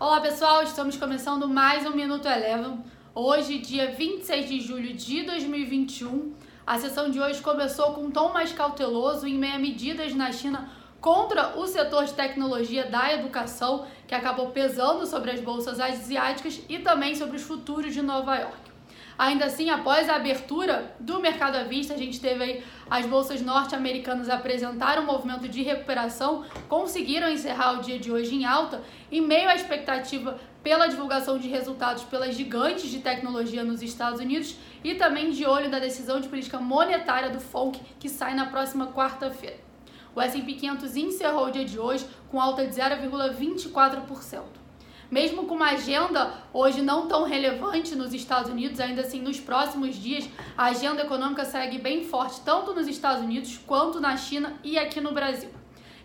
Olá pessoal, estamos começando mais um Minuto Eleven. Hoje, dia 26 de julho de 2021. A sessão de hoje começou com um tom mais cauteloso em meio a medidas na China contra o setor de tecnologia da educação, que acabou pesando sobre as bolsas asiáticas e também sobre os futuros de Nova York. Ainda assim, após a abertura do mercado à vista, a gente teve aí as bolsas norte-americanas apresentaram um movimento de recuperação, conseguiram encerrar o dia de hoje em alta, em meio à expectativa pela divulgação de resultados pelas gigantes de tecnologia nos Estados Unidos e também de olho da decisão de política monetária do FONC, que sai na próxima quarta-feira. O S&P 500 encerrou o dia de hoje com alta de 0,24%. Mesmo com uma agenda hoje não tão relevante nos Estados Unidos, ainda assim nos próximos dias a agenda econômica segue bem forte tanto nos Estados Unidos quanto na China e aqui no Brasil.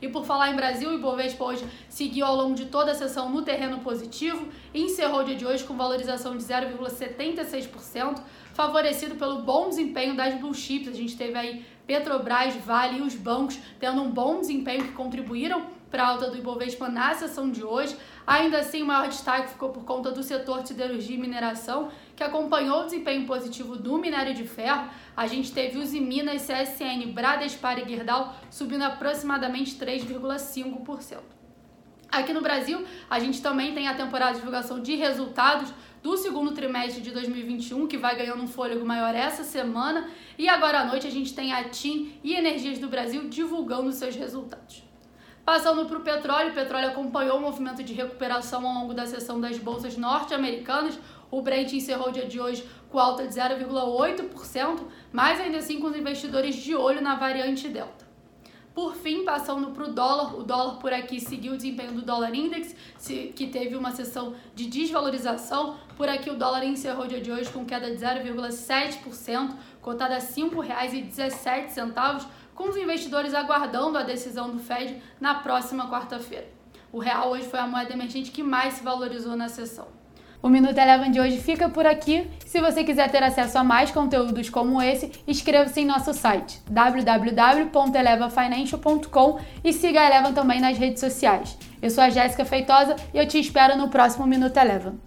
E por falar em Brasil, o Ibovespa hoje seguiu ao longo de toda a sessão no terreno positivo encerrou o dia de hoje com valorização de 0,76%, favorecido pelo bom desempenho das blue chips. A gente teve aí Petrobras, Vale e os bancos tendo um bom desempenho que contribuíram para a alta do Ibovespa na sessão de hoje. Ainda assim, o maior destaque ficou por conta do setor de siderurgia e mineração, que acompanhou o desempenho positivo do minério de ferro. A gente teve os Minas, CSN, Bradespar e Gerdau subindo aproximadamente 3,5%. Aqui no Brasil, a gente também tem a temporada de divulgação de resultados do segundo trimestre de 2021, que vai ganhando um fôlego maior essa semana. E agora à noite a gente tem a TIM e Energias do Brasil divulgando seus resultados. Passando para o petróleo, o petróleo acompanhou o movimento de recuperação ao longo da sessão das bolsas norte-americanas. O Brent encerrou o dia de hoje com alta de 0,8%, mas ainda assim com os investidores de olho na variante Delta. Por fim, passando para o dólar, o dólar por aqui seguiu o desempenho do dólar index, que teve uma sessão de desvalorização. Por aqui, o dólar encerrou o dia de hoje com queda de 0,7%, cotada a R$ 5,17 com os investidores aguardando a decisão do Fed na próxima quarta-feira. O real hoje foi a moeda emergente que mais se valorizou na sessão. O Minuto Eleven de hoje fica por aqui. Se você quiser ter acesso a mais conteúdos como esse, inscreva-se em nosso site www.elevafinancial.com e siga a Eleven também nas redes sociais. Eu sou a Jéssica Feitosa e eu te espero no próximo Minuto Eleven.